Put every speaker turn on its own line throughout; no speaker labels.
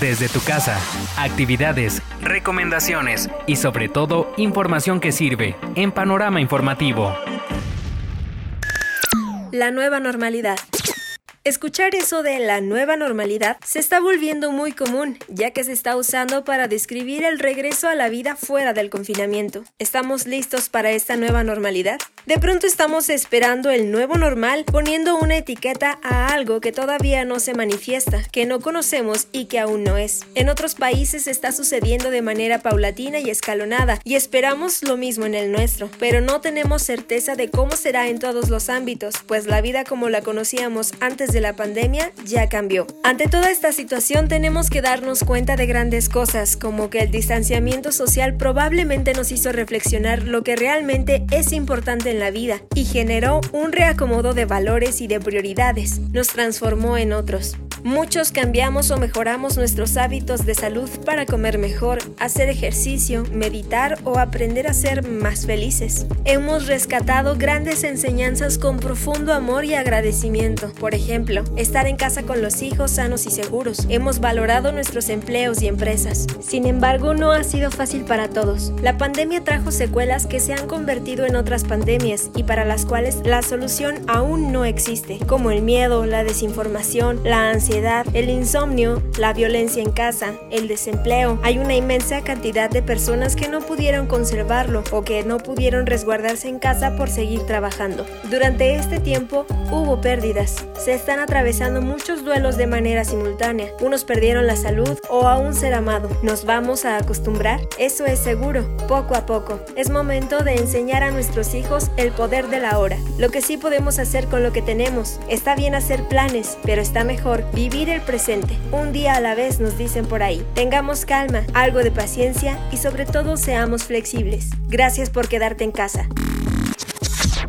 desde tu casa, actividades, recomendaciones y sobre todo información que sirve en Panorama Informativo.
La nueva normalidad. Escuchar eso de la nueva normalidad se está volviendo muy común, ya que se está usando para describir el regreso a la vida fuera del confinamiento. ¿Estamos listos para esta nueva normalidad? De pronto estamos esperando el nuevo normal poniendo una etiqueta a algo que todavía no se manifiesta, que no conocemos y que aún no es. En otros países está sucediendo de manera paulatina y escalonada, y esperamos lo mismo en el nuestro, pero no tenemos certeza de cómo será en todos los ámbitos, pues la vida como la conocíamos antes la pandemia ya cambió. Ante toda esta situación tenemos que darnos cuenta de grandes cosas, como que el distanciamiento social probablemente nos hizo reflexionar lo que realmente es importante en la vida y generó un reacomodo de valores y de prioridades, nos transformó en otros. Muchos cambiamos o mejoramos nuestros hábitos de salud para comer mejor, hacer ejercicio, meditar o aprender a ser más felices. Hemos rescatado grandes enseñanzas con profundo amor y agradecimiento. Por ejemplo, estar en casa con los hijos sanos y seguros. Hemos valorado nuestros empleos y empresas. Sin embargo, no ha sido fácil para todos. La pandemia trajo secuelas que se han convertido en otras pandemias y para las cuales la solución aún no existe, como el miedo, la desinformación, la ansiedad, el insomnio, la violencia en casa, el desempleo. Hay una inmensa cantidad de personas que no pudieron conservarlo o que no pudieron resguardarse en casa por seguir trabajando. Durante este tiempo hubo pérdidas. Se están atravesando muchos duelos de manera simultánea. Unos perdieron la salud o a un ser amado. ¿Nos vamos a acostumbrar? Eso es seguro, poco a poco. Es momento de enseñar a nuestros hijos el poder de la hora. Lo que sí podemos hacer con lo que tenemos. Está bien hacer planes, pero está mejor Vivir el presente, un día a la vez nos dicen por ahí. Tengamos calma, algo de paciencia y sobre todo seamos flexibles. Gracias por quedarte en casa.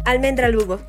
Almendra Lugo.